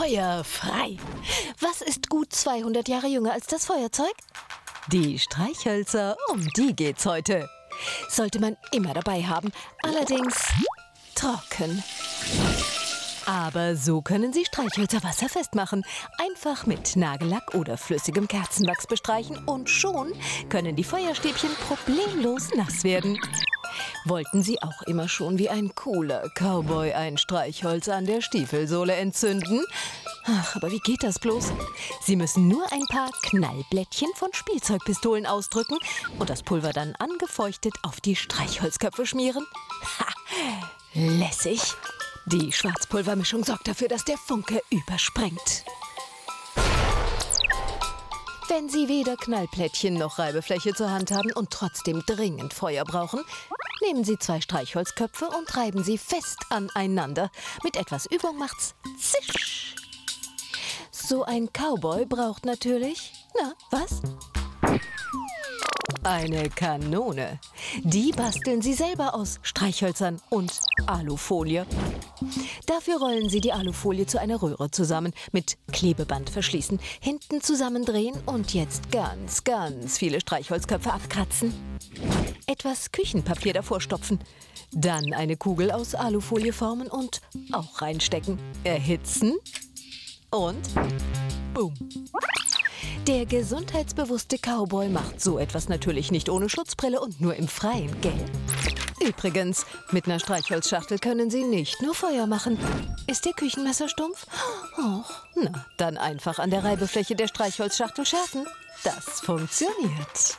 Feuer frei. Was ist gut 200 Jahre jünger als das Feuerzeug? Die Streichhölzer, um die geht's heute. Sollte man immer dabei haben, allerdings trocken. Aber so können Sie Streichhölzer wasserfest machen. Einfach mit Nagellack oder flüssigem Kerzenwachs bestreichen und schon können die Feuerstäbchen problemlos nass werden. Wollten Sie auch immer schon wie ein cooler Cowboy ein Streichholz an der Stiefelsohle entzünden? Ach, aber wie geht das bloß? Sie müssen nur ein paar Knallblättchen von Spielzeugpistolen ausdrücken und das Pulver dann angefeuchtet auf die Streichholzköpfe schmieren. Ha! Lässig. Die Schwarzpulvermischung sorgt dafür, dass der Funke überspringt. Wenn Sie weder Knallplättchen noch Reibefläche zur Hand haben und trotzdem dringend Feuer brauchen, nehmen Sie zwei Streichholzköpfe und reiben sie fest aneinander. Mit etwas Übung macht's zisch. So ein Cowboy braucht natürlich, na, was? Eine Kanone. Die basteln Sie selber aus Streichhölzern und Alufolie. Dafür rollen Sie die Alufolie zu einer Röhre zusammen, mit Klebeband verschließen, hinten zusammendrehen und jetzt ganz, ganz viele Streichholzköpfe abkratzen. Etwas Küchenpapier davor stopfen. Dann eine Kugel aus Alufolie formen und auch reinstecken. Erhitzen und boom. Der gesundheitsbewusste Cowboy macht so etwas natürlich nicht ohne Schutzbrille und nur im Freien, gell? Übrigens, mit einer Streichholzschachtel können Sie nicht nur Feuer machen. Ist Ihr Küchenmesser stumpf? Och, na, dann einfach an der Reibefläche der Streichholzschachtel schärfen. Das funktioniert.